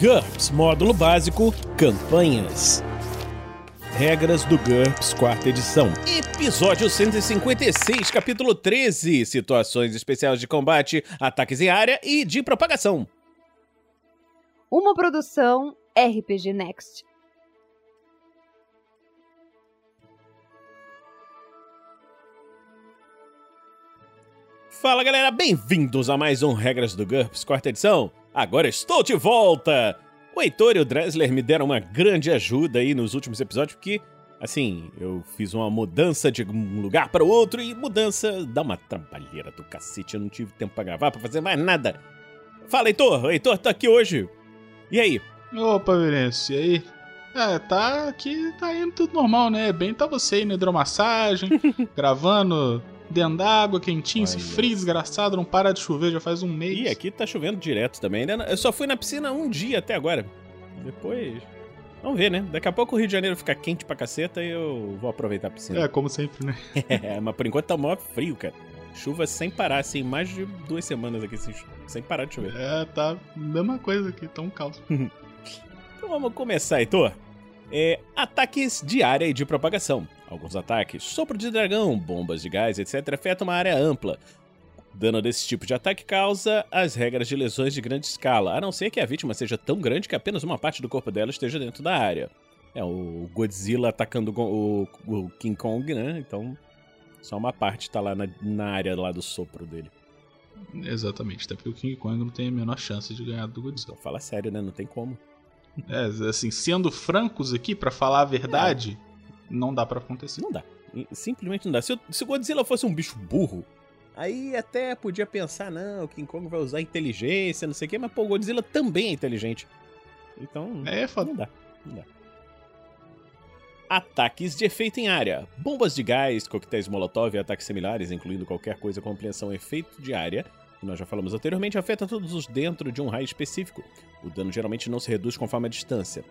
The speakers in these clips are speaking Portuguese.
GURPS Módulo Básico Campanhas. Regras do GURPS, quarta edição. Episódio 156, capítulo 13. Situações especiais de combate, ataques em área e de propagação. Uma produção RPG Next. Fala galera, bem-vindos a mais um Regras do GURPS, quarta edição. Agora estou de volta! O Heitor e o Dressler me deram uma grande ajuda aí nos últimos episódios, porque, assim, eu fiz uma mudança de um lugar para o outro e mudança dá uma trabalheira do cacete. Eu não tive tempo para gravar, para fazer mais nada. Fala, Heitor! O Heitor tá aqui hoje. E aí? Opa, Virenço, e aí? É, tá aqui, tá indo tudo normal, né? Bem tá você aí na hidromassagem, gravando dentro d'água, quentinho, esse frio desgraçado, não para de chover já faz um mês. Ih, aqui tá chovendo direto também, né? Eu só fui na piscina um dia até agora. Depois. Vamos ver, né? Daqui a pouco o Rio de Janeiro fica quente pra caceta e eu vou aproveitar a piscina. É, como sempre, né? É, mas por enquanto tá mó frio, cara. Chuva sem parar, assim, mais de duas semanas aqui, sem, sem parar de chover. É, tá mesma coisa aqui, tá um caos. Então vamos começar, Heitor. É, ataques de área e de propagação. Alguns ataques, sopro de dragão, bombas de gás, etc., afetam uma área ampla. Dano desse tipo de ataque causa as regras de lesões de grande escala, a não ser que a vítima seja tão grande que apenas uma parte do corpo dela esteja dentro da área. É, o Godzilla atacando o, o King Kong, né? Então, só uma parte tá lá na, na área lá do sopro dele. Exatamente, até porque o King Kong não tem a menor chance de ganhar do Godzilla. Então, fala sério, né? Não tem como. É, assim, sendo francos aqui, pra falar a verdade, não dá pra acontecer. Não dá. Simplesmente não dá. Se o, se o Godzilla fosse um bicho burro, aí até podia pensar, não, o King Kong vai usar inteligência, não sei o quê, mas pô, o Godzilla também é inteligente. Então, É, foda. não dá. Não dá. Ataques de efeito em área. Bombas de gás, coquetéis molotov e ataques similares, incluindo qualquer coisa com ampliação efeito de área, que nós já falamos anteriormente, afeta todos os dentro de um raio específico. O dano geralmente não se reduz conforme a distância.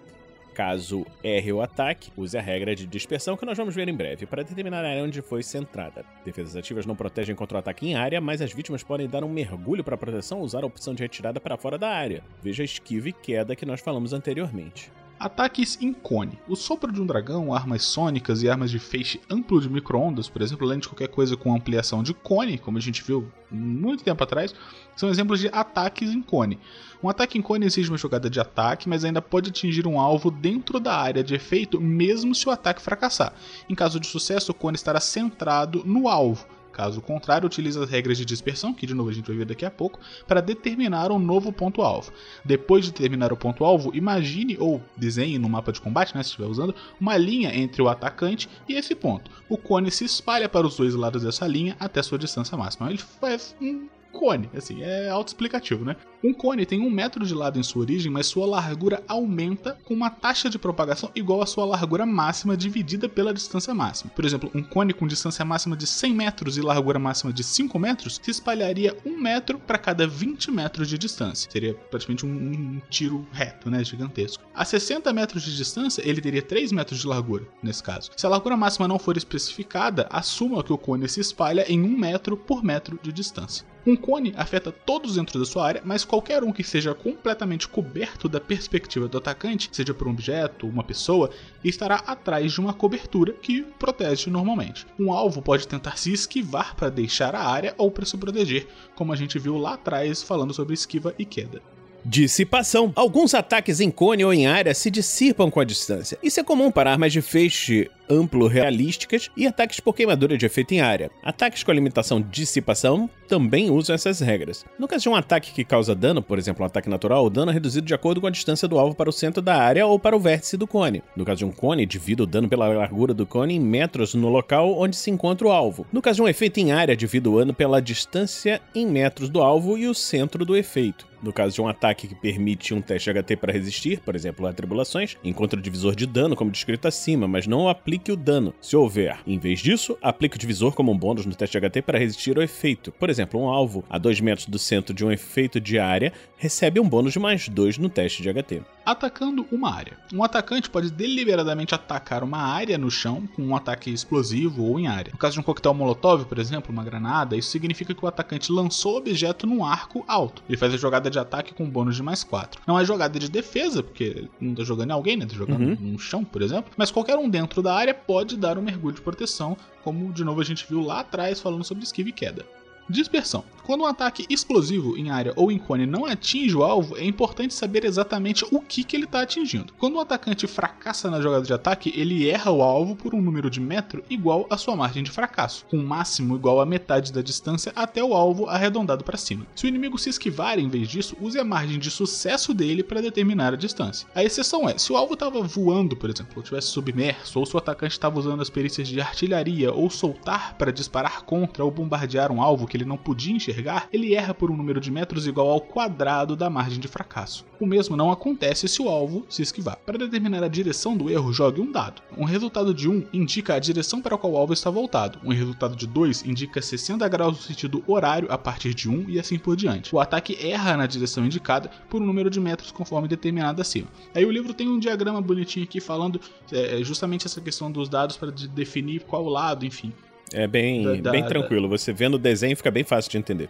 Caso erre o ataque, use a regra de dispersão que nós vamos ver em breve para determinar a área onde foi centrada. Defesas ativas não protegem contra o ataque em área, mas as vítimas podem dar um mergulho para proteção ou usar a opção de retirada para fora da área. Veja a esquiva e queda que nós falamos anteriormente. Ataques em cone. O sopro de um dragão, armas sônicas e armas de feixe amplo de micro-ondas, por exemplo, além de qualquer coisa com ampliação de cone, como a gente viu muito tempo atrás, são exemplos de ataques em cone. Um ataque em cone exige uma jogada de ataque, mas ainda pode atingir um alvo dentro da área de efeito, mesmo se o ataque fracassar. Em caso de sucesso, o cone estará centrado no alvo. Caso contrário, utilize as regras de dispersão, que de novo a gente vai ver daqui a pouco, para determinar um novo ponto-alvo. Depois de determinar o ponto-alvo, imagine ou desenhe no mapa de combate, né, se estiver usando, uma linha entre o atacante e esse ponto. O cone se espalha para os dois lados dessa linha até sua distância máxima. Ele faz um cone, assim, é autoexplicativo, né? Um cone tem um metro de lado em sua origem, mas sua largura aumenta com uma taxa de propagação igual à sua largura máxima dividida pela distância máxima. Por exemplo, um cone com distância máxima de 100 metros e largura máxima de 5 metros se espalharia 1 metro para cada 20 metros de distância. Seria praticamente um, um tiro reto, né? Gigantesco. A 60 metros de distância, ele teria 3 metros de largura, nesse caso. Se a largura máxima não for especificada, assuma que o cone se espalha em 1 metro por metro de distância. Um cone afeta todos dentro da sua área, mas qualquer um que seja completamente coberto da perspectiva do atacante, seja por um objeto, uma pessoa, estará atrás de uma cobertura que protege normalmente. Um alvo pode tentar se esquivar para deixar a área ou para se proteger, como a gente viu lá atrás falando sobre esquiva e queda. Dissipação. Alguns ataques em cone ou em área se dissipam com a distância. Isso é comum para armas de feixe amplo realísticas e ataques por queimadura de efeito em área. Ataques com a limitação dissipação também usam essas regras. No caso de um ataque que causa dano, por exemplo, um ataque natural, o dano é reduzido de acordo com a distância do alvo para o centro da área ou para o vértice do cone. No caso de um cone, divida o dano pela largura do cone em metros no local onde se encontra o alvo. No caso de um efeito em área, divida o dano pela distância em metros do alvo e o centro do efeito. No caso de um ataque que permite um teste HT para resistir, por exemplo, a tribulações, encontre o divisor de dano como descrito acima, mas não aplique o dano. Se houver, em vez disso, aplique o divisor como um bônus no teste HT para resistir ao efeito. Por exemplo, exemplo, um alvo a 2 metros do centro de um efeito de área recebe um bônus de mais 2 no teste de HT. Atacando uma área. Um atacante pode deliberadamente atacar uma área no chão com um ataque explosivo ou em área. No caso de um coquetel molotov, por exemplo, uma granada, isso significa que o atacante lançou o objeto num arco alto. Ele faz a jogada de ataque com bônus de mais 4. Não é jogada de defesa, porque não tá jogando em alguém, né? Tá jogando uhum. no chão, por exemplo. Mas qualquer um dentro da área pode dar um mergulho de proteção, como de novo a gente viu lá atrás falando sobre esquiva e queda. Dispersão. Quando um ataque explosivo em área ou em cone não atinge o alvo, é importante saber exatamente o que, que ele está atingindo. Quando o um atacante fracassa na jogada de ataque, ele erra o alvo por um número de metro igual à sua margem de fracasso, com um máximo igual a metade da distância até o alvo arredondado para cima. Se o inimigo se esquivar em vez disso, use a margem de sucesso dele para determinar a distância. A exceção é, se o alvo estava voando, por exemplo, ou estivesse submerso, ou se o atacante estava usando as perícias de artilharia ou soltar para disparar contra ou bombardear um alvo que ele não podia enxergar, ele erra por um número de metros igual ao quadrado da margem de fracasso. O mesmo não acontece se o alvo se esquivar. Para determinar a direção do erro, jogue um dado. Um resultado de 1 indica a direção para a qual o alvo está voltado. Um resultado de 2 indica 60 graus no sentido horário a partir de 1 e assim por diante. O ataque erra na direção indicada por um número de metros conforme determinado acima. Aí o livro tem um diagrama bonitinho aqui falando é, justamente essa questão dos dados para definir qual lado, enfim. É bem, da, bem da, tranquilo. Você vendo o desenho fica bem fácil de entender.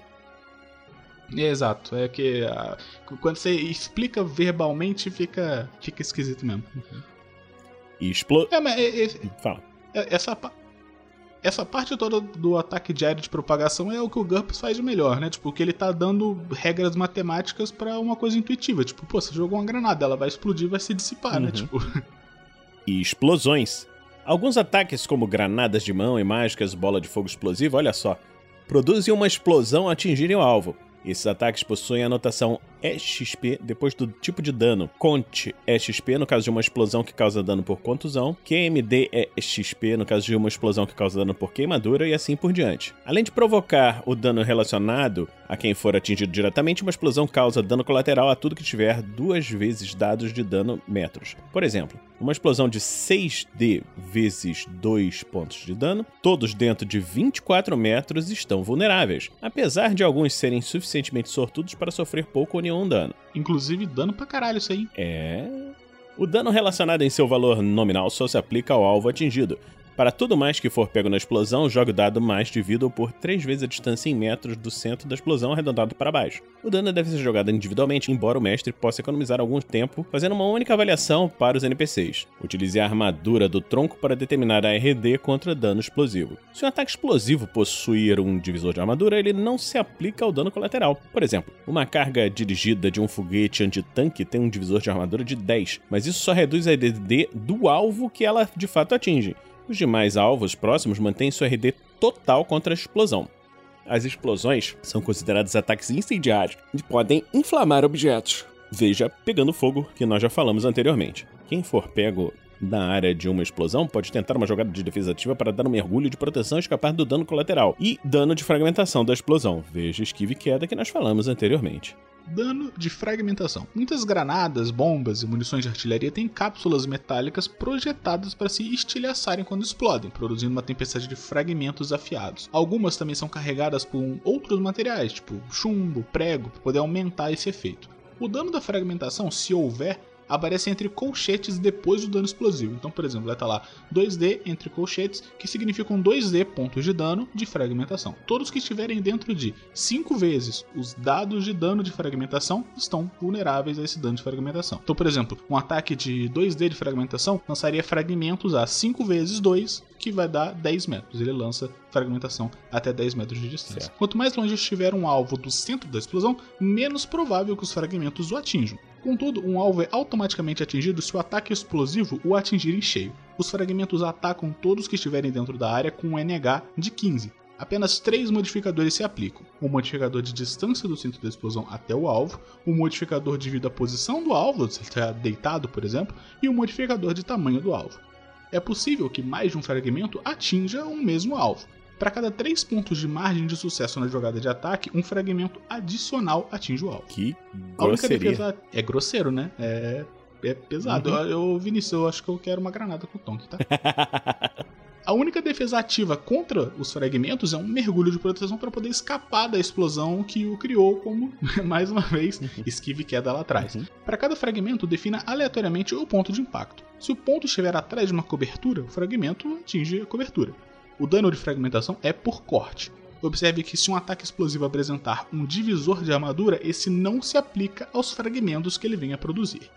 Exato, é que uh, quando você explica verbalmente fica, fica esquisito mesmo. E explode. É, mas Fala. É, essa, essa parte toda do ataque diário de propagação é o que o GURPS faz de melhor, né? Tipo, que ele tá dando regras matemáticas para uma coisa intuitiva. Tipo, pô, você jogou uma granada, ela vai explodir, vai se dissipar, né? uhum. né? Tipo. E explosões Alguns ataques, como granadas de mão e mágicas, bola de fogo explosiva, olha só, produzem uma explosão ao atingirem o alvo. Esses ataques possuem a anotação EXP depois do tipo de dano. Conte EXP no caso de uma explosão que causa dano por contusão. QMD EXP no caso de uma explosão que causa dano por queimadura e assim por diante. Além de provocar o dano relacionado a quem for atingido diretamente, uma explosão causa dano colateral a tudo que tiver duas vezes dados de dano metros. Por exemplo, uma explosão de 6D vezes 2 pontos de dano, todos dentro de 24 metros estão vulneráveis, apesar de alguns serem suficientemente sortudos para sofrer pouco ou nenhum dano. Inclusive dano pra caralho isso aí. É. O dano relacionado em seu valor nominal só se aplica ao alvo atingido, para tudo mais que for pego na explosão, jogue o dado mais dividido por 3 vezes a distância em metros do centro da explosão arredondado para baixo. O dano deve ser jogado individualmente, embora o mestre possa economizar algum tempo fazendo uma única avaliação para os NPCs. Utilize a armadura do tronco para determinar a RD contra dano explosivo. Se um ataque explosivo possuir um divisor de armadura, ele não se aplica ao dano colateral. Por exemplo, uma carga dirigida de um foguete antitanque tem um divisor de armadura de 10, mas isso só reduz a RD do alvo que ela de fato atinge. Os demais alvos próximos mantêm sua RD total contra a explosão. As explosões são consideradas ataques incendiários e podem inflamar objetos. Veja Pegando Fogo, que nós já falamos anteriormente. Quem for pego na área de uma explosão pode tentar uma jogada de defesa ativa para dar um mergulho de proteção e escapar do dano colateral e dano de fragmentação da explosão. Veja esquive e queda que nós falamos anteriormente dano de fragmentação. Muitas granadas, bombas e munições de artilharia têm cápsulas metálicas projetadas para se estilhaçarem quando explodem, produzindo uma tempestade de fragmentos afiados. Algumas também são carregadas por outros materiais, tipo chumbo, prego, para poder aumentar esse efeito. O dano da fragmentação, se houver, aparece entre colchetes depois do dano explosivo. Então, por exemplo, vai estar lá 2D entre colchetes, que significam 2D pontos de dano de fragmentação. Todos que estiverem dentro de 5 vezes os dados de dano de fragmentação estão vulneráveis a esse dano de fragmentação. Então, por exemplo, um ataque de 2D de fragmentação lançaria fragmentos a 5 vezes 2, que vai dar 10 metros. Ele lança fragmentação até 10 metros de distância. Certo. Quanto mais longe estiver um alvo do centro da explosão, menos provável que os fragmentos o atinjam. Contudo, um alvo é automaticamente atingido se o ataque explosivo o atingir em cheio. Os fragmentos atacam todos que estiverem dentro da área com um NH de 15. Apenas três modificadores se aplicam: o modificador de distância do centro da explosão até o alvo, o modificador devido à posição do alvo, se ele está deitado, por exemplo, e o modificador de tamanho do alvo. É possível que mais de um fragmento atinja um mesmo alvo, para cada 3 pontos de margem de sucesso na jogada de ataque, um fragmento adicional atinge o alvo. Que grosseria. Defesa... É grosseiro, né? É, é pesado. Uhum. Eu, eu, Vinícius, eu acho que eu quero uma granada com o Tonk, tá? A única defesa ativa contra os fragmentos é um mergulho de proteção para poder escapar da explosão que o criou, como, mais uma vez, esquive e queda lá atrás. Uhum. Para cada fragmento, defina aleatoriamente o ponto de impacto. Se o ponto estiver atrás de uma cobertura, o fragmento atinge a cobertura. O dano de fragmentação é por corte. Observe que se um ataque explosivo apresentar um divisor de armadura, esse não se aplica aos fragmentos que ele venha a produzir.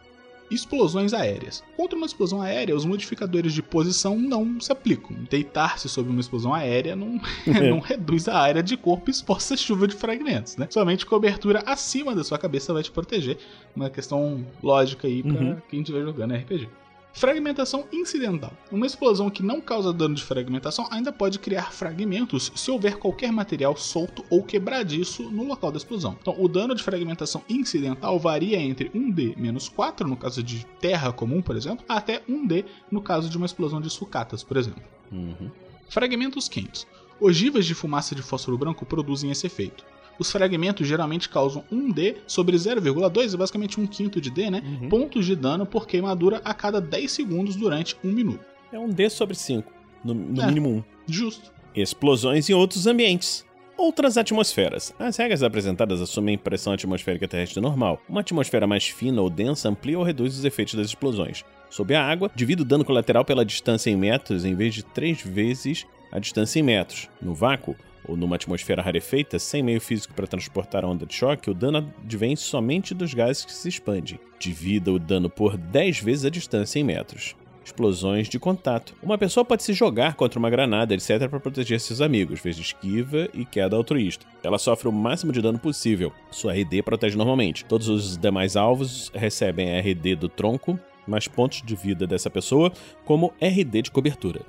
Explosões aéreas. Contra uma explosão aérea, os modificadores de posição não se aplicam. Deitar-se sobre uma explosão aérea não, não reduz a área de corpo exposta à chuva de fragmentos, né? Somente cobertura acima da sua cabeça vai te proteger. Uma questão lógica aí pra Uhum. quem estiver jogando RPG. Fragmentação incidental. Uma explosão que não causa dano de fragmentação ainda pode criar fragmentos se houver qualquer material solto ou quebradiço no local da explosão. Então, o dano de fragmentação incidental varia entre 1D menos 4, no caso de terra comum, por exemplo, até 1D no caso de uma explosão de sucatas, por exemplo. Uhum. Fragmentos quentes. Ogivas de fumaça de fósforo branco produzem esse efeito. Os fragmentos geralmente causam 1D sobre 0,2, é basicamente um quinto de D, né? Uhum. Pontos de dano por queimadura a cada 10 segundos durante um minuto. É um D sobre 5, no, no É. mínimo um. Justo. Explosões em outros ambientes. Outras atmosferas. As regras apresentadas assumem pressão atmosférica terrestre normal. Uma atmosfera mais fina ou densa amplia ou reduz os efeitos das explosões. Sob a água, divide o dano colateral pela distância em metros em vez de três vezes a distância em metros. No vácuo, ou numa atmosfera rarefeita, sem meio físico para transportar a onda de choque, o dano advém somente dos gases que se expandem. Divida o dano por 10 vezes a distância em metros. Explosões de contato. Uma pessoa pode se jogar contra uma granada, etc., para proteger seus amigos, de esquiva e queda altruísta. Ela sofre o máximo de dano possível. Sua RD protege normalmente. Todos os demais alvos recebem a RD do tronco, mais pontos de vida dessa pessoa, como RD de cobertura.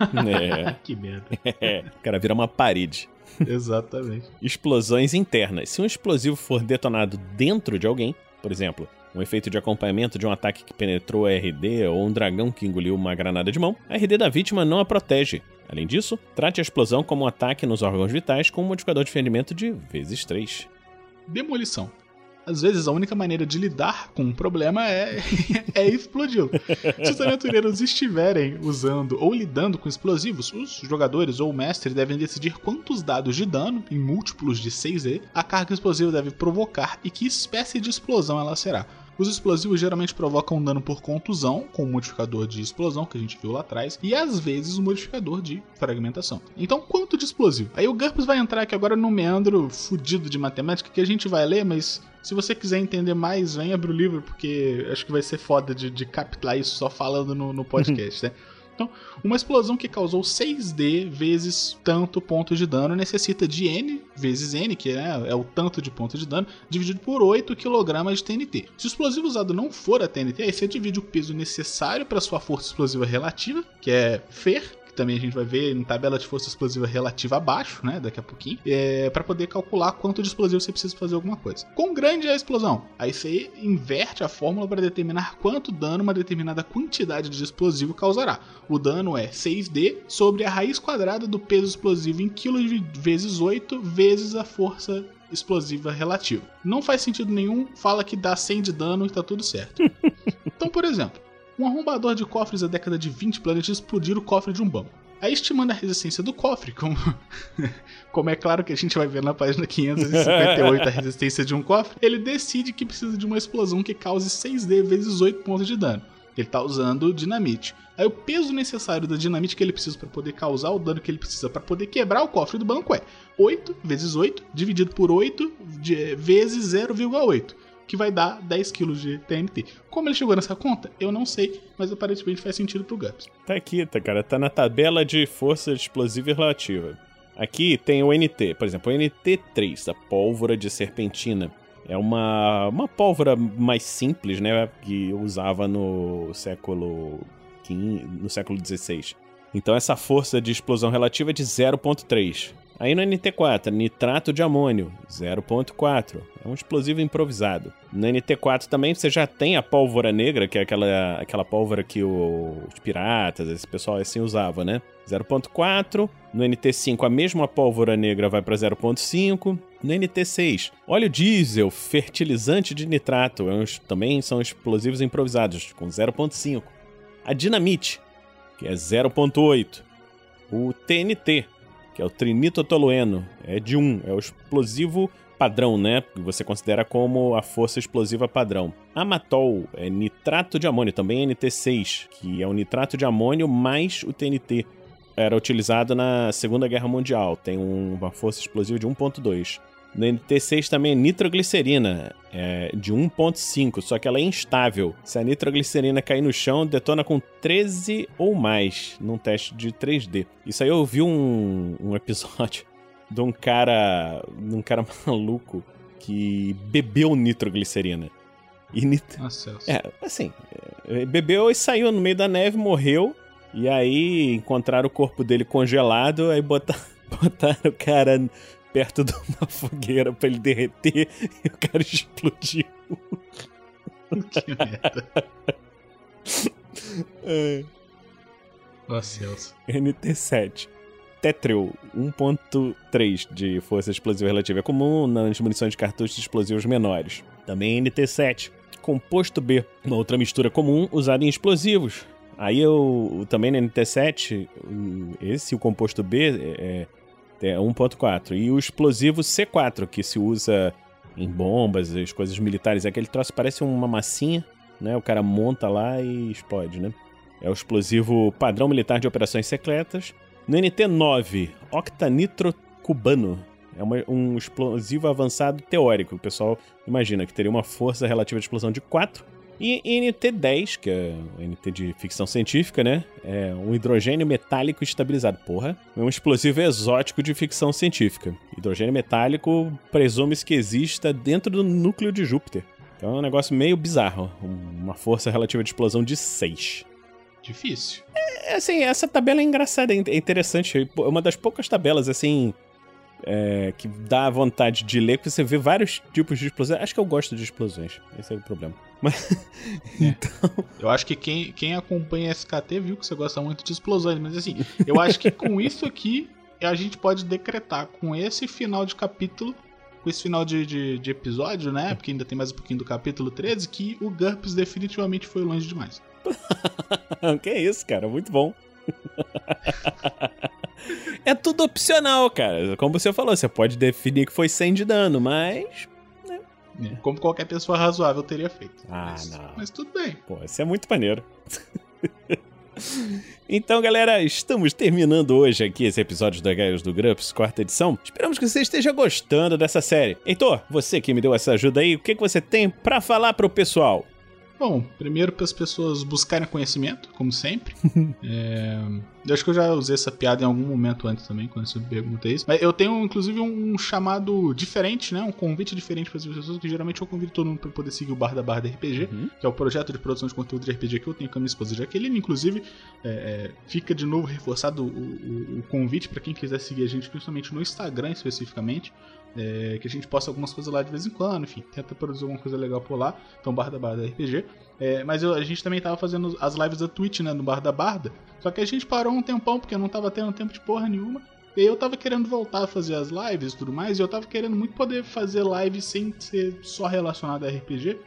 É, que merda. o cara vira uma parede. Exatamente. Explosões internas. Se um explosivo for detonado dentro de alguém, por exemplo, um efeito de acompanhamento de um ataque que penetrou a RD ou um dragão que engoliu uma granada de mão, a RD da vítima não a protege. Além disso, trate a explosão como um ataque nos órgãos vitais com um modificador de ferimento de vezes 3. Demolição. Às vezes a única maneira de lidar com um problema é, é explodir. Se os aventureiros estiverem usando ou lidando com explosivos, os jogadores ou o mestre devem decidir quantos dados de dano, em múltiplos de 6E, a carga explosiva deve provocar e que espécie de explosão ela será. Os explosivos geralmente provocam dano por contusão, com o modificador de explosão que a gente viu lá atrás, e às vezes o modificador de fragmentação. Então, quanto de explosivo? Aí o GURPS vai entrar aqui agora no meandro fudido de matemática que a gente vai ler, mas se você quiser entender mais, vem abrir o livro, porque acho que vai ser foda de, de captar isso só falando no, no podcast, né? Então, uma explosão que causou 6D vezes tanto ponto de dano necessita de N vezes N, que é, é o tanto de ponto de dano, dividido por 8 kg de TNT. Se o explosivo usado não for a TNT, aí você divide o peso necessário para sua força explosiva relativa, que é Fer, também a gente vai ver em tabela de força explosiva relativa abaixo, né, daqui a pouquinho, é, para poder calcular quanto de explosivo você precisa fazer alguma coisa. Quão grande é a explosão? Aí você inverte a fórmula para determinar quanto dano uma determinada quantidade de explosivo causará. O dano é 6D sobre a raiz quadrada do peso explosivo em quilos vezes 8 vezes a força explosiva relativa. Não faz sentido nenhum, fala que dá 100 de dano e tá tudo certo. então, por exemplo, um arrombador de cofres da década de 20 planeja explodir o cofre de um banco. Aí, estimando a resistência do cofre, como, como é claro que a gente vai ver na página 558 a resistência de um cofre, ele decide que precisa de uma explosão que cause 6D vezes 8 pontos de dano. Ele está usando dinamite. Aí o peso necessário da dinamite que ele precisa para poder causar o dano que ele precisa para poder quebrar o cofre do banco é 8 vezes 8 dividido por 8 de, vezes 0,8 que vai dar 10 kg de TNT. Como ele chegou nessa conta, eu não sei, mas aparentemente faz sentido pro Gups. Tá aqui, tá, cara. Tá na tabela de força explosiva relativa. Aqui tem o NT, por exemplo, o NT3, a pólvora de serpentina. É uma, uma pólvora mais simples, né? Que usava no século XV, no século XVI. Então essa força de explosão relativa é de 0.3. Aí no NT4, nitrato de amônio, 0.4. É um explosivo improvisado. No NT4 também você já tem a pólvora negra, que é aquela, aquela pólvora que o- os piratas, esse pessoal assim usava, né? 0.4. No NT5 a mesma pólvora negra vai para 0.5. No NT6, óleo diesel, fertilizante de nitrato, é também são explosivos improvisados, com 0.5. A dinamite, que é 0.8. o TNT, que é o trinitotolueno, é de 1, é o explosivo padrão, né? Que você considera como a força explosiva padrão. Amatol é nitrato de amônio, também é NT6, que é o nitrato de amônio mais o TNT. Era utilizado na Segunda Guerra Mundial, tem uma força explosiva de 1.2. No NT6 também é nitroglicerina, é de 1.5, só que ela é instável. Se a nitroglicerina cair no chão, detona com 13 ou mais num teste de 3D. Isso aí eu vi um, um episódio de um cara, de um cara maluco que bebeu nitroglicerina. E nit... Nossa, é, assim, é, bebeu e saiu no meio da neve, morreu. E aí encontraram o corpo dele congelado, aí botaram, botaram o cara perto de uma fogueira pra ele derreter e o cara explodiu. que merda. é. Nossa, Celso. NT7. Tetril 1.3 de força explosiva relativa. É comum nas munições de cartuchos explosivos menores. Também NT7. Composto B, uma outra mistura comum usada em explosivos. Aí eu também no NT7, esse o composto B é, é 1.4 e o explosivo C4 que se usa em bombas, as coisas militares, é aquele troço parece uma massinha, né? O cara monta lá e explode, né? É o explosivo padrão militar de operações secretas. No NT9, octanitro cubano. É uma, um explosivo avançado teórico. O pessoal imagina que teria uma força relativa de explosão de 4. E NT10, que é o NT de ficção científica, né? É um hidrogênio metálico estabilizado. Porra, é um explosivo exótico de ficção científica. Hidrogênio metálico presume-se que exista dentro do núcleo de Júpiter. Então é um negócio meio bizarro. Uma força relativa de explosão de 6. Difícil. É, assim, essa tabela é engraçada, é interessante. É uma das poucas tabelas, assim, é, que dá vontade de ler, porque você vê vários tipos de explosões. Acho que eu gosto de explosões. Esse é o problema. Mas. É. então. Eu acho que quem, quem acompanha SKT viu que você gosta muito de explosões. Mas assim, eu acho que com isso aqui a gente pode decretar com esse final de capítulo. Com esse final de, de, de episódio, né? Porque ainda tem mais um pouquinho do capítulo 13, que o GURPS definitivamente foi longe demais. que isso, cara, muito bom. é tudo opcional, cara. Como você falou, você pode definir que foi 100 de dano, mas. É, como qualquer pessoa razoável teria feito. Ah, mas, não. Mas tudo bem. Pô, isso é muito maneiro. Então, galera, estamos terminando hoje aqui esse episódio da Gaios do Grups, quarta edição. Esperamos que você esteja gostando dessa série. Heitor, você que me deu essa ajuda aí, o que, que você tem para falar pro pessoal? Bom, primeiro para as pessoas buscarem conhecimento, como sempre. é, eu acho que eu já usei essa piada em algum momento antes também, quando você perguntei isso. Mas eu tenho, inclusive, um chamado diferente, né? Um convite diferente para as pessoas, que geralmente eu convido todo mundo para poder seguir o Bar da Barda RPG, uhum. que é o projeto de produção de conteúdo de RPG que eu tenho com a minha esposa Jaqueline. Inclusive, é, é, fica de novo reforçado o, o, o convite para quem quiser seguir a gente, principalmente no Instagram especificamente. É, que a gente posta algumas coisas lá de vez em quando, enfim, tenta produzir alguma coisa legal por lá. Então, Bar da Barda RPG. É, mas eu, a gente também tava fazendo as lives da Twitch, né, no Bar da Barda. Só que a gente parou um tempão, porque não tava tendo tempo de porra nenhuma. E eu tava querendo voltar a fazer as lives e tudo mais, e eu tava querendo muito poder fazer live sem ser só relacionado a RPG.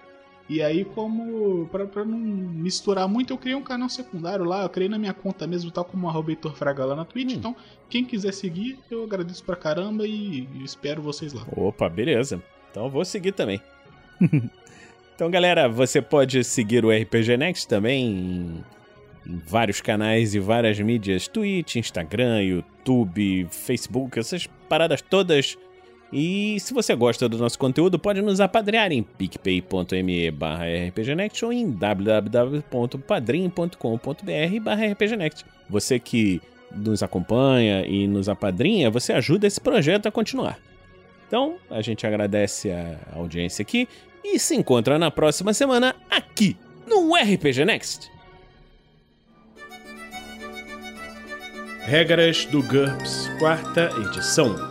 E aí, como. Pra, pra não misturar muito, eu criei um canal secundário lá. Eu criei na minha conta mesmo, tal como a Roberto Fraga lá na Twitch. Hum. Então, quem quiser seguir, eu agradeço pra caramba e, e espero vocês lá. Opa, beleza. Então eu vou seguir também. então, galera, você pode seguir o RPG Next também em, em vários canais e várias mídias: Twitch, Instagram, YouTube, Facebook, essas paradas todas e se você gosta do nosso conteúdo, pode nos apadrear em picpay.me barra rpgnext ou em www.padrim.com.br barra rpgnext. Você que nos acompanha e nos apadrinha, você ajuda esse projeto a continuar. Então, a gente agradece a audiência aqui e se encontra na próxima semana aqui no RPG Next. Regras do GURPS, quarta edição.